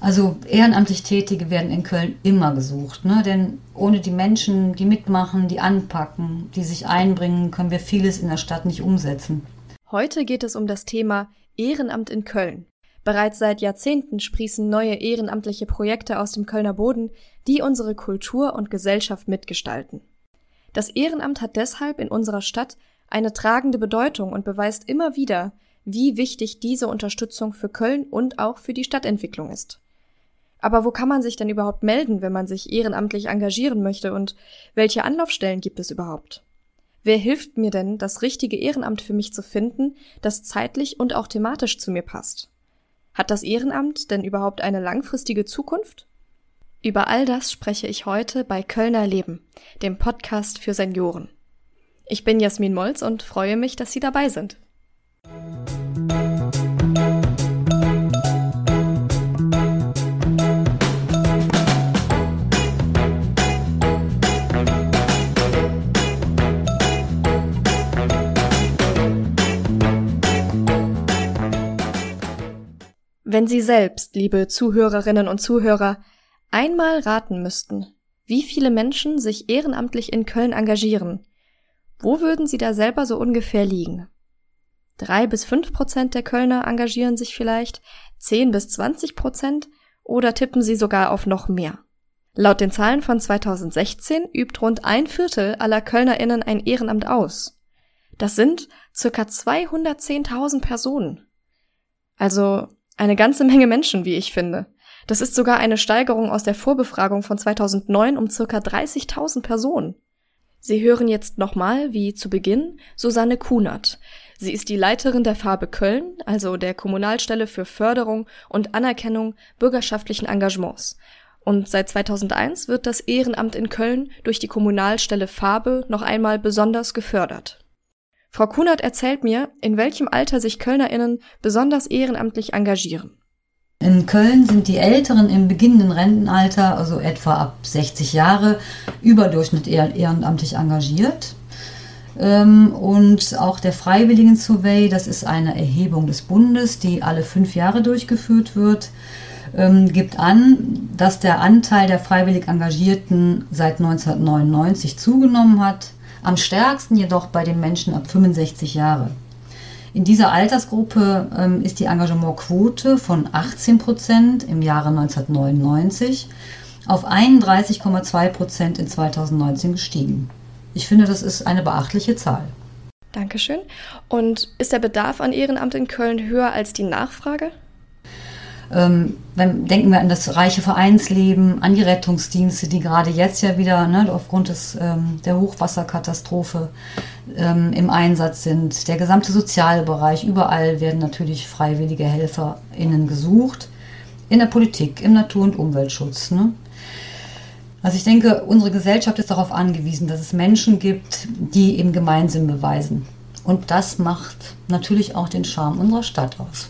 Also ehrenamtlich Tätige werden in Köln immer gesucht, ne? denn ohne die Menschen, die mitmachen, die anpacken, die sich einbringen, können wir vieles in der Stadt nicht umsetzen. Heute geht es um das Thema Ehrenamt in Köln. Bereits seit Jahrzehnten sprießen neue ehrenamtliche Projekte aus dem Kölner Boden, die unsere Kultur und Gesellschaft mitgestalten. Das Ehrenamt hat deshalb in unserer Stadt eine tragende Bedeutung und beweist immer wieder, wie wichtig diese Unterstützung für Köln und auch für die Stadtentwicklung ist. Aber wo kann man sich denn überhaupt melden, wenn man sich ehrenamtlich engagieren möchte und welche Anlaufstellen gibt es überhaupt? Wer hilft mir denn, das richtige Ehrenamt für mich zu finden, das zeitlich und auch thematisch zu mir passt? Hat das Ehrenamt denn überhaupt eine langfristige Zukunft? Über all das spreche ich heute bei Kölner Leben, dem Podcast für Senioren. Ich bin Jasmin Molz und freue mich, dass Sie dabei sind. Wenn Sie selbst, liebe Zuhörerinnen und Zuhörer, einmal raten müssten, wie viele Menschen sich ehrenamtlich in Köln engagieren, wo würden Sie da selber so ungefähr liegen? Drei bis fünf Prozent der Kölner engagieren sich vielleicht, zehn bis zwanzig Prozent oder tippen Sie sogar auf noch mehr? Laut den Zahlen von 2016 übt rund ein Viertel aller KölnerInnen ein Ehrenamt aus. Das sind circa 210.000 Personen. Also eine ganze Menge Menschen, wie ich finde. Das ist sogar eine Steigerung aus der Vorbefragung von 2009 um circa 30.000 Personen. Sie hören jetzt nochmal, wie zu Beginn, Susanne Kunert. Sie ist die Leiterin der Farbe Köln, also der Kommunalstelle für Förderung und Anerkennung bürgerschaftlichen Engagements. Und seit 2001 wird das Ehrenamt in Köln durch die Kommunalstelle Farbe noch einmal besonders gefördert. Frau Kunert erzählt mir, in welchem Alter sich KölnerInnen besonders ehrenamtlich engagieren. In Köln sind die Älteren im beginnenden Rentenalter, also etwa ab 60 Jahre, überdurchschnittlich ehrenamtlich engagiert. Ähm, und auch der Freiwilligen Survey, das ist eine Erhebung des Bundes, die alle fünf Jahre durchgeführt wird, ähm, gibt an, dass der Anteil der freiwillig Engagierten seit 1999 zugenommen hat am stärksten jedoch bei den Menschen ab 65 Jahre. In dieser Altersgruppe ähm, ist die Engagementquote von 18 Prozent im Jahre 1999 auf 31,2 Prozent in 2019 gestiegen. Ich finde, das ist eine beachtliche Zahl. Dankeschön. Und ist der Bedarf an Ehrenamt in Köln höher als die Nachfrage? Ähm, wenn, denken wir an das reiche Vereinsleben, an die Rettungsdienste, die gerade jetzt ja wieder ne, aufgrund des, ähm, der Hochwasserkatastrophe ähm, im Einsatz sind. Der gesamte Sozialbereich, überall werden natürlich freiwillige HelferInnen gesucht. In der Politik, im Natur- und Umweltschutz. Ne? Also ich denke, unsere Gesellschaft ist darauf angewiesen, dass es Menschen gibt, die eben Gemeinsinn beweisen. Und das macht natürlich auch den Charme unserer Stadt aus.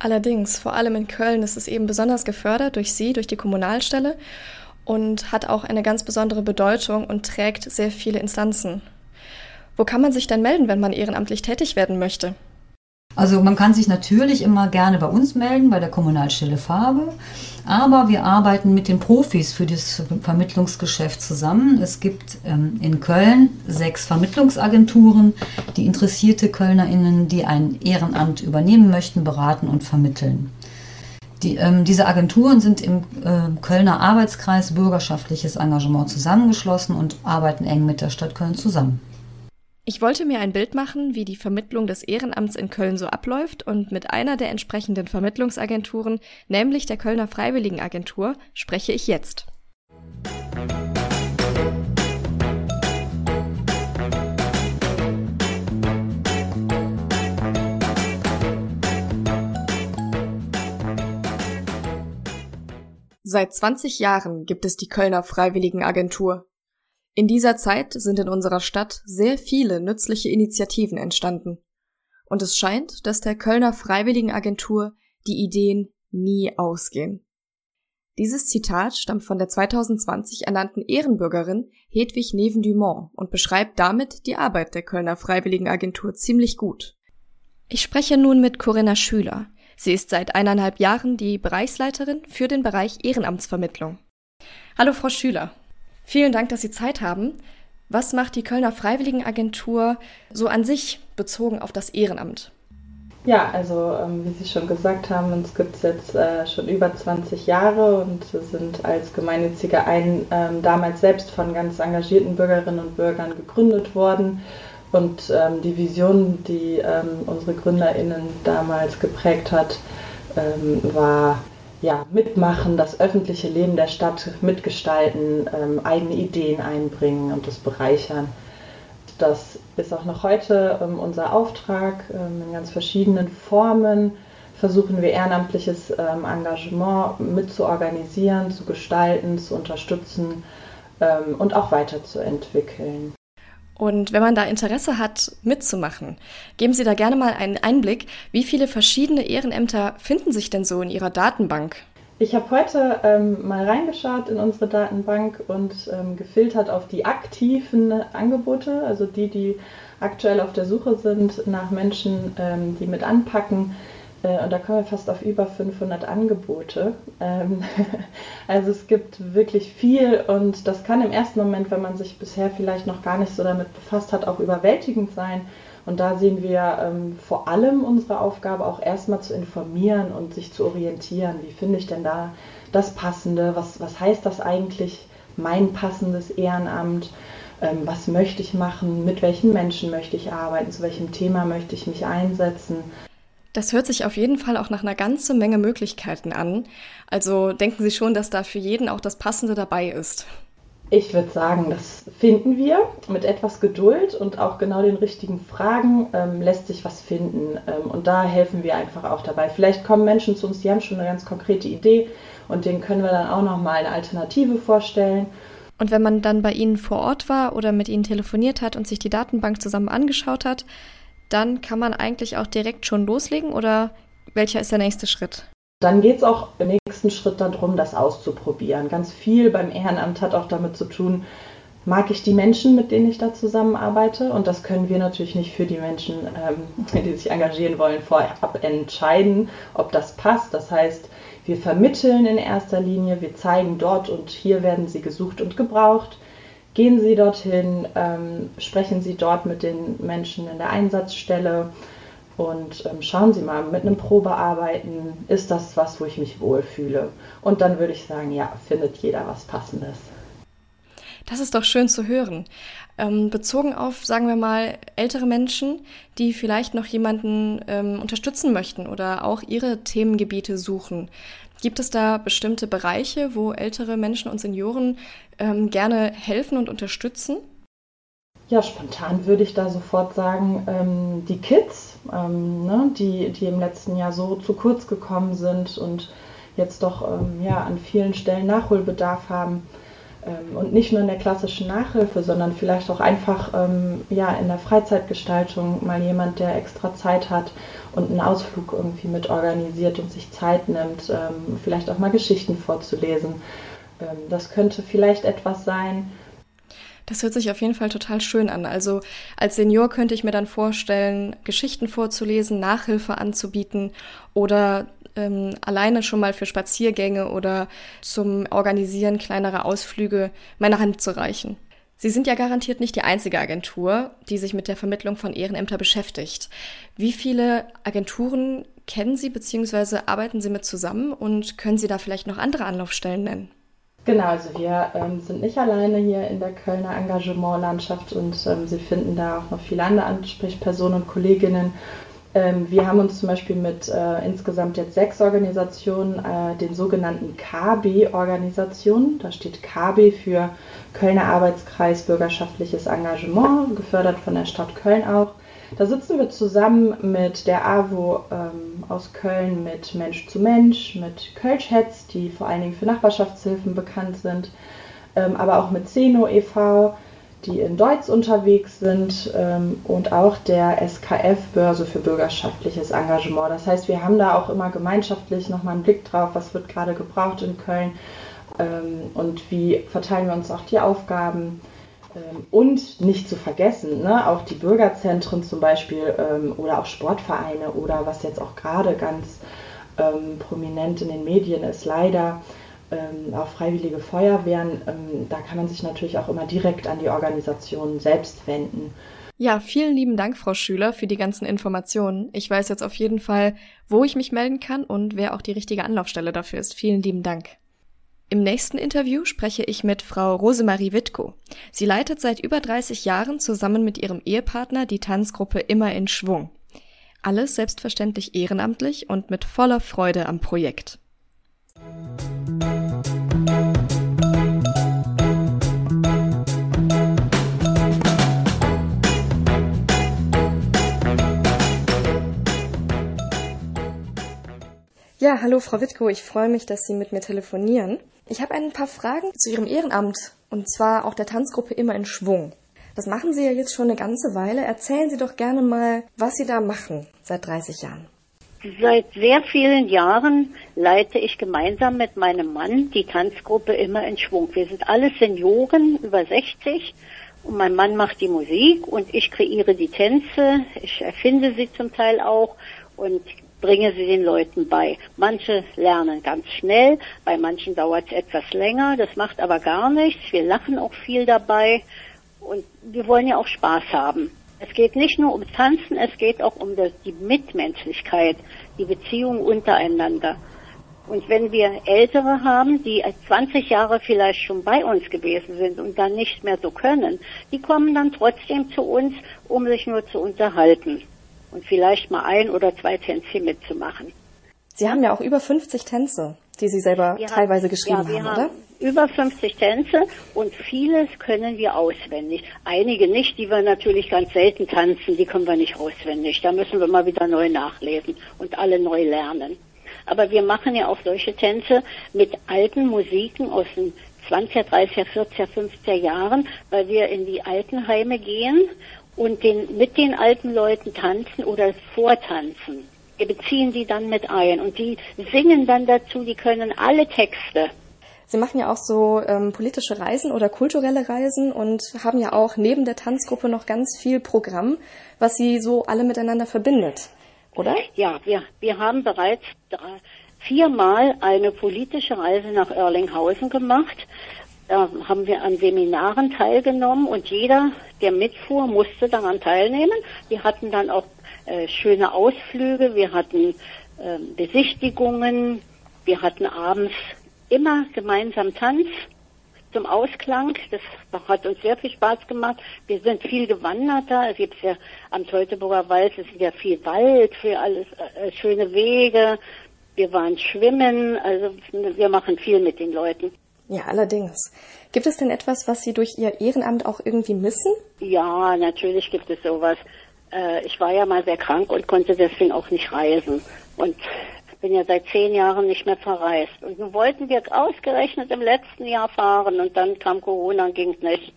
Allerdings, vor allem in Köln ist es eben besonders gefördert durch Sie, durch die Kommunalstelle und hat auch eine ganz besondere Bedeutung und trägt sehr viele Instanzen. Wo kann man sich denn melden, wenn man ehrenamtlich tätig werden möchte? Also man kann sich natürlich immer gerne bei uns melden, bei der Kommunalstelle Farbe. Aber wir arbeiten mit den Profis für das Vermittlungsgeschäft zusammen. Es gibt ähm, in Köln sechs Vermittlungsagenturen, die interessierte KölnerInnen, die ein Ehrenamt übernehmen möchten, beraten und vermitteln. Die, ähm, diese Agenturen sind im äh, Kölner Arbeitskreis Bürgerschaftliches Engagement zusammengeschlossen und arbeiten eng mit der Stadt Köln zusammen. Ich wollte mir ein Bild machen, wie die Vermittlung des Ehrenamts in Köln so abläuft und mit einer der entsprechenden Vermittlungsagenturen, nämlich der Kölner Freiwilligenagentur, spreche ich jetzt. Seit 20 Jahren gibt es die Kölner Freiwilligenagentur. In dieser Zeit sind in unserer Stadt sehr viele nützliche Initiativen entstanden. Und es scheint, dass der Kölner Freiwilligenagentur die Ideen nie ausgehen. Dieses Zitat stammt von der 2020 ernannten Ehrenbürgerin Hedwig Neven-Dumont und beschreibt damit die Arbeit der Kölner Freiwilligenagentur ziemlich gut. Ich spreche nun mit Corinna Schüler. Sie ist seit eineinhalb Jahren die Bereichsleiterin für den Bereich Ehrenamtsvermittlung. Hallo Frau Schüler. Vielen Dank, dass Sie Zeit haben. Was macht die Kölner Freiwilligenagentur so an sich bezogen auf das Ehrenamt? Ja, also ähm, wie Sie schon gesagt haben, uns gibt es jetzt äh, schon über 20 Jahre und sind als gemeinnütziger ein ähm, damals selbst von ganz engagierten Bürgerinnen und Bürgern gegründet worden. Und ähm, die Vision, die ähm, unsere GründerInnen damals geprägt hat, ähm, war ja, mitmachen, das öffentliche Leben der Stadt mitgestalten, ähm, eigene Ideen einbringen und das bereichern. Das ist auch noch heute ähm, unser Auftrag. Ähm, in ganz verschiedenen Formen versuchen wir ehrenamtliches ähm, Engagement mitzuorganisieren, zu gestalten, zu unterstützen ähm, und auch weiterzuentwickeln. Und wenn man da Interesse hat, mitzumachen, geben Sie da gerne mal einen Einblick, wie viele verschiedene Ehrenämter finden sich denn so in Ihrer Datenbank? Ich habe heute ähm, mal reingeschaut in unsere Datenbank und ähm, gefiltert auf die aktiven Angebote, also die, die aktuell auf der Suche sind nach Menschen, ähm, die mit anpacken. Äh, und da kommen wir fast auf über 500 Angebote. Ähm, also es gibt wirklich viel und das kann im ersten Moment, wenn man sich bisher vielleicht noch gar nicht so damit befasst hat, auch überwältigend sein. Und da sehen wir ähm, vor allem unsere Aufgabe auch erstmal zu informieren und sich zu orientieren. Wie finde ich denn da das Passende? Was, was heißt das eigentlich, mein passendes Ehrenamt? Ähm, was möchte ich machen? Mit welchen Menschen möchte ich arbeiten? Zu welchem Thema möchte ich mich einsetzen? Das hört sich auf jeden Fall auch nach einer ganzen Menge Möglichkeiten an. Also denken Sie schon, dass da für jeden auch das Passende dabei ist. Ich würde sagen, das finden wir. Mit etwas Geduld und auch genau den richtigen Fragen ähm, lässt sich was finden. Ähm, und da helfen wir einfach auch dabei. Vielleicht kommen Menschen zu uns, die haben schon eine ganz konkrete Idee und denen können wir dann auch nochmal eine Alternative vorstellen. Und wenn man dann bei Ihnen vor Ort war oder mit Ihnen telefoniert hat und sich die Datenbank zusammen angeschaut hat, dann kann man eigentlich auch direkt schon loslegen oder welcher ist der nächste Schritt? Dann geht es auch im nächsten Schritt darum, das auszuprobieren. Ganz viel beim Ehrenamt hat auch damit zu tun, mag ich die Menschen, mit denen ich da zusammenarbeite. Und das können wir natürlich nicht für die Menschen, ähm, die sich engagieren wollen, vorab entscheiden, ob das passt. Das heißt, wir vermitteln in erster Linie, wir zeigen dort und hier werden sie gesucht und gebraucht. Gehen Sie dorthin, ähm, sprechen Sie dort mit den Menschen in der Einsatzstelle und ähm, schauen Sie mal, mit einem Probearbeiten, ist das was, wo ich mich wohlfühle? Und dann würde ich sagen, ja, findet jeder was Passendes. Das ist doch schön zu hören. Ähm, bezogen auf, sagen wir mal, ältere Menschen, die vielleicht noch jemanden ähm, unterstützen möchten oder auch ihre Themengebiete suchen. Gibt es da bestimmte Bereiche, wo ältere Menschen und Senioren ähm, gerne helfen und unterstützen? Ja, spontan würde ich da sofort sagen, ähm, die Kids, ähm, ne, die, die im letzten Jahr so zu kurz gekommen sind und jetzt doch ähm, ja, an vielen Stellen Nachholbedarf haben. Ähm, und nicht nur in der klassischen Nachhilfe, sondern vielleicht auch einfach ähm, ja, in der Freizeitgestaltung mal jemand, der extra Zeit hat und einen Ausflug irgendwie mit organisiert und sich Zeit nimmt, ähm, vielleicht auch mal Geschichten vorzulesen. Ähm, das könnte vielleicht etwas sein. Das hört sich auf jeden Fall total schön an. Also als Senior könnte ich mir dann vorstellen, Geschichten vorzulesen, Nachhilfe anzubieten oder ähm, alleine schon mal für Spaziergänge oder zum Organisieren kleinerer Ausflüge meine Hand zu reichen. Sie sind ja garantiert nicht die einzige Agentur, die sich mit der Vermittlung von Ehrenämtern beschäftigt. Wie viele Agenturen kennen Sie bzw. arbeiten Sie mit zusammen und können Sie da vielleicht noch andere Anlaufstellen nennen? Genau, also wir ähm, sind nicht alleine hier in der Kölner Engagementlandschaft und ähm, Sie finden da auch noch viele andere Ansprechpersonen und Kolleginnen wir haben uns zum Beispiel mit äh, insgesamt jetzt sechs Organisationen, äh, den sogenannten KB-Organisationen, da steht KB für Kölner Arbeitskreis Bürgerschaftliches Engagement, gefördert von der Stadt Köln auch. Da sitzen wir zusammen mit der AWO ähm, aus Köln, mit Mensch zu Mensch, mit Kölschhetz, die vor allen Dingen für Nachbarschaftshilfen bekannt sind, ähm, aber auch mit Zeno e.V., die in Deutsch unterwegs sind ähm, und auch der SKF Börse für bürgerschaftliches Engagement. Das heißt, wir haben da auch immer gemeinschaftlich nochmal einen Blick drauf, was wird gerade gebraucht in Köln ähm, und wie verteilen wir uns auch die Aufgaben. Ähm, und nicht zu vergessen, ne, auch die Bürgerzentren zum Beispiel ähm, oder auch Sportvereine oder was jetzt auch gerade ganz ähm, prominent in den Medien ist, leider ähm, auch freiwillige Feuerwehren. Ähm, da kann man sich natürlich auch immer direkt an die Organisation selbst wenden. Ja, vielen lieben Dank, Frau Schüler, für die ganzen Informationen. Ich weiß jetzt auf jeden Fall, wo ich mich melden kann und wer auch die richtige Anlaufstelle dafür ist. Vielen lieben Dank. Im nächsten Interview spreche ich mit Frau Rosemarie Wittko. Sie leitet seit über 30 Jahren zusammen mit ihrem Ehepartner die Tanzgruppe Immer in Schwung. Alles selbstverständlich ehrenamtlich und mit voller Freude am Projekt. Ja, hallo Frau Wittko, ich freue mich, dass Sie mit mir telefonieren. Ich habe ein paar Fragen zu Ihrem Ehrenamt und zwar auch der Tanzgruppe immer in Schwung. Das machen Sie ja jetzt schon eine ganze Weile. Erzählen Sie doch gerne mal, was Sie da machen seit 30 Jahren. Seit sehr vielen Jahren leite ich gemeinsam mit meinem Mann die Tanzgruppe immer in Schwung. Wir sind alle Senioren über 60 und mein Mann macht die Musik und ich kreiere die Tänze. Ich erfinde sie zum Teil auch und bringe sie den Leuten bei. Manche lernen ganz schnell, bei manchen dauert es etwas länger, das macht aber gar nichts. Wir lachen auch viel dabei und wir wollen ja auch Spaß haben. Es geht nicht nur um Tanzen, es geht auch um die Mitmenschlichkeit, die Beziehung untereinander. Und wenn wir Ältere haben, die 20 Jahre vielleicht schon bei uns gewesen sind und dann nicht mehr so können, die kommen dann trotzdem zu uns, um sich nur zu unterhalten und vielleicht mal ein oder zwei Tänze mitzumachen. Sie haben ja auch über 50 Tänze, die Sie selber wir teilweise haben, geschrieben ja, haben, oder? Über 50 Tänze und vieles können wir auswendig. Einige nicht, die wir natürlich ganz selten tanzen, die können wir nicht auswendig. Da müssen wir mal wieder neu nachlesen und alle neu lernen. Aber wir machen ja auch solche Tänze mit alten Musiken aus den 20er, 30er, 40er, 50er Jahren, weil wir in die Altenheime gehen und den, mit den alten Leuten tanzen oder vortanzen. Wir beziehen die dann mit ein und die singen dann dazu, die können alle Texte. Sie machen ja auch so ähm, politische Reisen oder kulturelle Reisen und haben ja auch neben der Tanzgruppe noch ganz viel Programm, was Sie so alle miteinander verbindet, oder? Ja, wir, wir haben bereits viermal eine politische Reise nach Erlinghausen gemacht. Da haben wir an Seminaren teilgenommen und jeder, der mitfuhr, musste daran teilnehmen. Wir hatten dann auch äh, schöne Ausflüge, wir hatten äh, Besichtigungen, wir hatten abends immer gemeinsam Tanz zum Ausklang. Das hat uns sehr viel Spaß gemacht. Wir sind viel gewandert da. Es gibt ja am Teutoburger Wald, es ist ja viel Wald, für alles äh, schöne Wege. Wir waren schwimmen, also wir machen viel mit den Leuten. Ja, allerdings. Gibt es denn etwas, was Sie durch Ihr Ehrenamt auch irgendwie missen? Ja, natürlich gibt es sowas. Äh, ich war ja mal sehr krank und konnte deswegen auch nicht reisen. Und bin ja seit zehn Jahren nicht mehr verreist. Und nun wollten wir ausgerechnet im letzten Jahr fahren und dann kam Corona und ging nicht.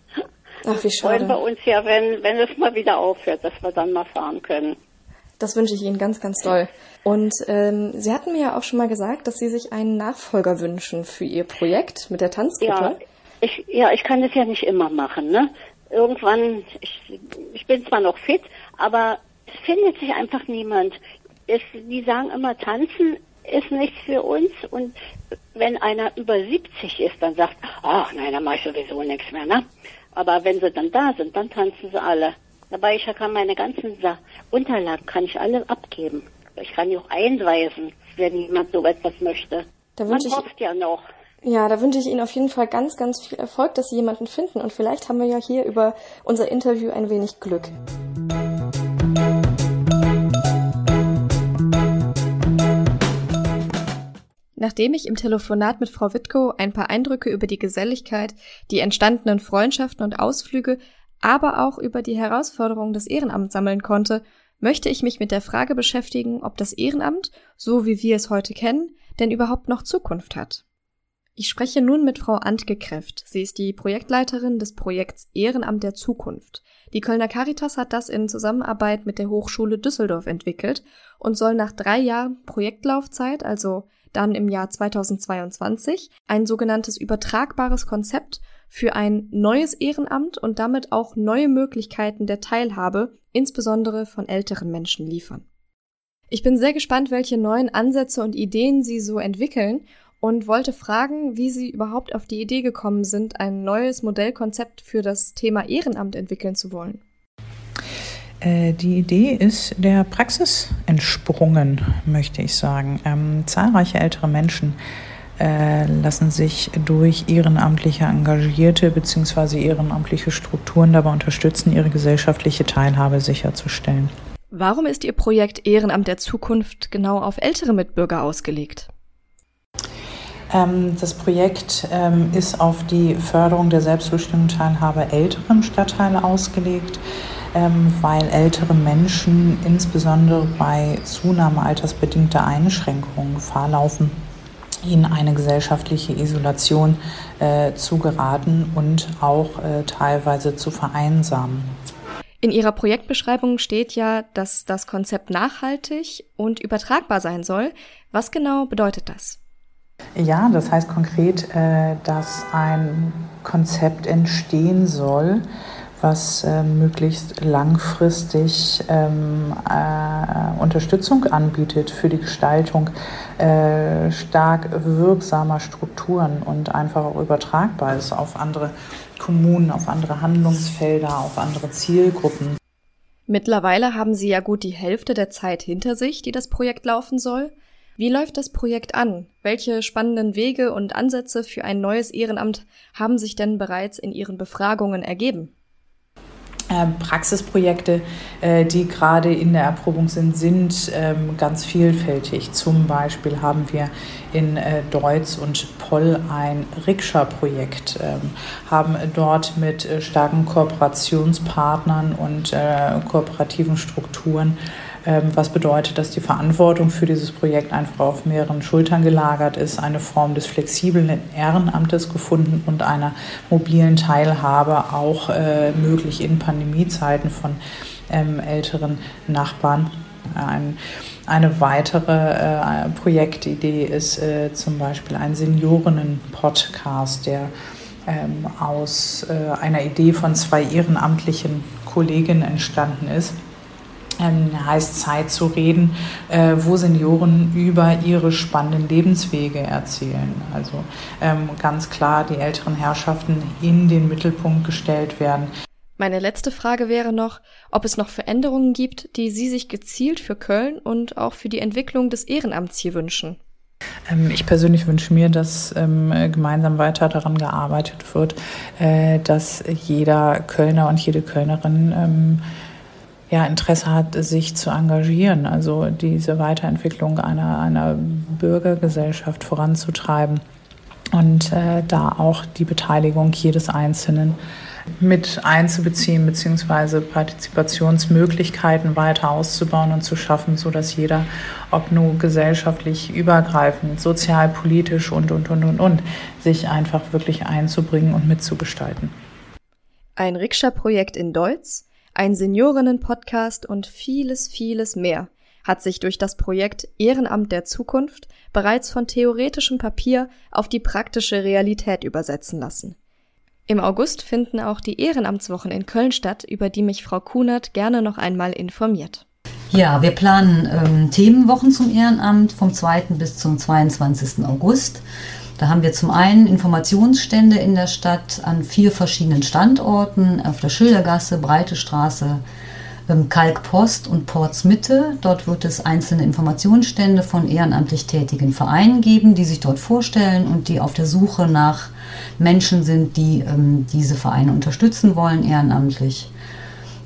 Ach, wie schade. Freuen wir uns ja, wenn, wenn es mal wieder aufhört, dass wir dann mal fahren können. Das wünsche ich Ihnen ganz, ganz doll. Und ähm, Sie hatten mir ja auch schon mal gesagt, dass Sie sich einen Nachfolger wünschen für Ihr Projekt mit der Tanzgruppe. Ja, ich, ja, ich kann das ja nicht immer machen. Ne? Irgendwann, ich, ich bin zwar noch fit, aber es findet sich einfach niemand. Es, die sagen immer, tanzen ist nichts für uns. Und wenn einer über 70 ist, dann sagt, ach nein, dann mache ich sowieso nichts mehr. Ne? Aber wenn sie dann da sind, dann tanzen sie alle. Dabei ich kann meine ganzen Sa Unterlagen kann ich alle abgeben. Ich kann die auch einweisen, wenn jemand so etwas möchte. Da Man ich, hofft ja noch. Ja, da wünsche ich Ihnen auf jeden Fall ganz, ganz viel Erfolg, dass Sie jemanden finden. Und vielleicht haben wir ja hier über unser Interview ein wenig Glück. Nachdem ich im Telefonat mit Frau Wittko ein paar Eindrücke über die Geselligkeit, die entstandenen Freundschaften und Ausflüge aber auch über die Herausforderungen des Ehrenamts sammeln konnte, möchte ich mich mit der Frage beschäftigen, ob das Ehrenamt, so wie wir es heute kennen, denn überhaupt noch Zukunft hat. Ich spreche nun mit Frau Antke Kräft. Sie ist die Projektleiterin des Projekts Ehrenamt der Zukunft. Die Kölner Caritas hat das in Zusammenarbeit mit der Hochschule Düsseldorf entwickelt und soll nach drei Jahren Projektlaufzeit, also dann im Jahr 2022, ein sogenanntes übertragbares Konzept für ein neues Ehrenamt und damit auch neue Möglichkeiten der Teilhabe, insbesondere von älteren Menschen, liefern. Ich bin sehr gespannt, welche neuen Ansätze und Ideen Sie so entwickeln und wollte fragen, wie Sie überhaupt auf die Idee gekommen sind, ein neues Modellkonzept für das Thema Ehrenamt entwickeln zu wollen. Äh, die Idee ist der Praxis entsprungen, möchte ich sagen. Ähm, zahlreiche ältere Menschen äh, lassen sich durch ehrenamtliche Engagierte bzw. ehrenamtliche Strukturen dabei unterstützen, ihre gesellschaftliche Teilhabe sicherzustellen. Warum ist Ihr Projekt Ehrenamt der Zukunft genau auf ältere Mitbürger ausgelegt? Ähm, das Projekt ähm, ist auf die Förderung der selbstbestimmten Teilhabe älteren Stadtteile ausgelegt, ähm, weil ältere Menschen insbesondere bei Zunahme altersbedingter Einschränkungen Gefahr laufen, in eine gesellschaftliche Isolation äh, zu geraten und auch äh, teilweise zu vereinsamen. In Ihrer Projektbeschreibung steht ja, dass das Konzept nachhaltig und übertragbar sein soll. Was genau bedeutet das? Ja, das heißt konkret, äh, dass ein Konzept entstehen soll, was äh, möglichst langfristig ähm, äh, Unterstützung anbietet für die Gestaltung äh, stark wirksamer Strukturen und einfach auch übertragbar ist auf andere Kommunen, auf andere Handlungsfelder, auf andere Zielgruppen. Mittlerweile haben Sie ja gut die Hälfte der Zeit hinter sich, die das Projekt laufen soll. Wie läuft das Projekt an? Welche spannenden Wege und Ansätze für ein neues Ehrenamt haben sich denn bereits in Ihren Befragungen ergeben? Ähm, Praxisprojekte, äh, die gerade in der Erprobung sind, sind ähm, ganz vielfältig. Zum Beispiel haben wir in äh, Deutz und Poll ein Rikscha-Projekt, ähm, haben dort mit äh, starken Kooperationspartnern und kooperativen Strukturen was bedeutet, dass die Verantwortung für dieses Projekt einfach auf mehreren Schultern gelagert ist, eine Form des flexiblen Ehrenamtes gefunden und einer mobilen Teilhabe auch äh, möglich in Pandemiezeiten von ähm, älteren Nachbarn. Ein, eine weitere äh, Projektidee ist äh, zum Beispiel ein Seniorinnen-Podcast, der ähm, aus äh, einer Idee von zwei ehrenamtlichen Kolleginnen entstanden ist ähm, heißt Zeit zu reden, äh, wo Senioren über ihre spannenden Lebenswege erzählen. Also ähm, ganz klar die älteren Herrschaften in den Mittelpunkt gestellt werden. Meine letzte Frage wäre noch, ob es noch Veränderungen gibt, die Sie sich gezielt für Köln und auch für die Entwicklung des Ehrenamts hier wünschen. Ähm, ich persönlich wünsche mir, dass ähm, gemeinsam weiter daran gearbeitet wird, äh, dass jeder Kölner und jede Kölnerin ähm, ja, Interesse hat, sich zu engagieren, also diese Weiterentwicklung einer, einer Bürgergesellschaft voranzutreiben und äh, da auch die Beteiligung jedes Einzelnen mit einzubeziehen beziehungsweise Partizipationsmöglichkeiten weiter auszubauen und zu schaffen, so dass jeder, ob nur gesellschaftlich übergreifend, sozialpolitisch und und und und und, sich einfach wirklich einzubringen und mitzugestalten. Ein Rikscha-Projekt in Deutsch ein Seniorinnen-Podcast und vieles, vieles mehr hat sich durch das Projekt Ehrenamt der Zukunft bereits von theoretischem Papier auf die praktische Realität übersetzen lassen. Im August finden auch die Ehrenamtswochen in Köln statt, über die mich Frau Kunert gerne noch einmal informiert. Ja, wir planen ähm, Themenwochen zum Ehrenamt vom 2. bis zum 22. August. Da haben wir zum einen Informationsstände in der Stadt an vier verschiedenen Standorten, auf der Schildergasse, Breite Straße, ähm, Kalkpost und Portsmitte. Dort wird es einzelne Informationsstände von ehrenamtlich tätigen Vereinen geben, die sich dort vorstellen und die auf der Suche nach Menschen sind, die ähm, diese Vereine unterstützen wollen ehrenamtlich.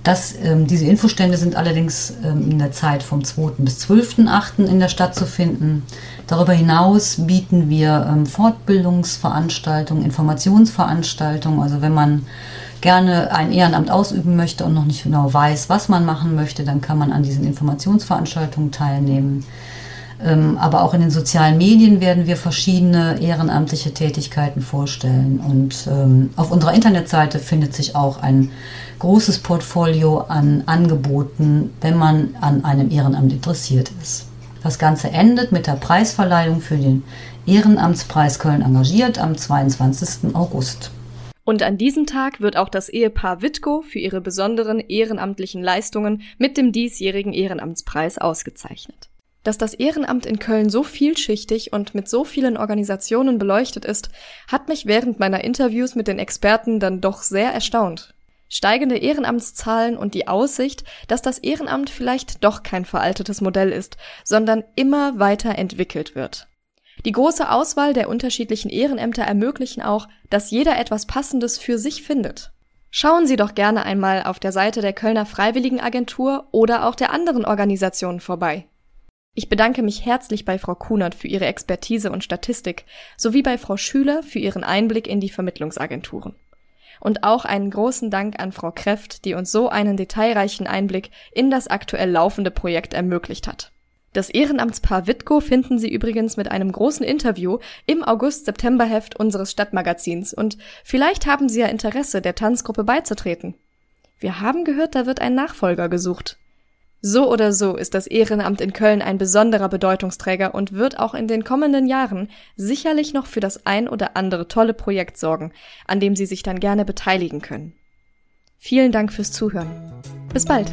Das, ähm, diese Infostände sind allerdings ähm, in der Zeit vom 2. bis 12.8. in der Stadt zu finden. Darüber hinaus bieten wir ähm, Fortbildungsveranstaltungen, Informationsveranstaltungen. Also wenn man gerne ein Ehrenamt ausüben möchte und noch nicht genau weiß, was man machen möchte, dann kann man an diesen Informationsveranstaltungen teilnehmen. Ähm, aber auch in den sozialen Medien werden wir verschiedene ehrenamtliche Tätigkeiten vorstellen. Und ähm, auf unserer Internetseite findet sich auch ein großes Portfolio an Angeboten, wenn man an einem Ehrenamt interessiert ist. Das Ganze endet mit der Preisverleihung für den Ehrenamtspreis Köln engagiert am 22. August. Und an diesem Tag wird auch das Ehepaar Wittko für ihre besonderen ehrenamtlichen Leistungen mit dem diesjährigen Ehrenamtspreis ausgezeichnet. Dass das Ehrenamt in Köln so vielschichtig und mit so vielen Organisationen beleuchtet ist, hat mich während meiner Interviews mit den Experten dann doch sehr erstaunt. Steigende Ehrenamtszahlen und die Aussicht, dass das Ehrenamt vielleicht doch kein veraltetes Modell ist, sondern immer weiter entwickelt wird. Die große Auswahl der unterschiedlichen Ehrenämter ermöglichen auch, dass jeder etwas Passendes für sich findet. Schauen Sie doch gerne einmal auf der Seite der Kölner Freiwilligenagentur oder auch der anderen Organisationen vorbei. Ich bedanke mich herzlich bei Frau Kunert für ihre Expertise und Statistik sowie bei Frau Schüler für ihren Einblick in die Vermittlungsagenturen. Und auch einen großen Dank an Frau Kreft, die uns so einen detailreichen Einblick in das aktuell laufende Projekt ermöglicht hat. Das Ehrenamtspaar Wittko finden Sie übrigens mit einem großen Interview im August-September-Heft unseres Stadtmagazins und vielleicht haben Sie ja Interesse, der Tanzgruppe beizutreten. Wir haben gehört, da wird ein Nachfolger gesucht. So oder so ist das Ehrenamt in Köln ein besonderer Bedeutungsträger und wird auch in den kommenden Jahren sicherlich noch für das ein oder andere tolle Projekt sorgen, an dem Sie sich dann gerne beteiligen können. Vielen Dank fürs Zuhören. Bis bald!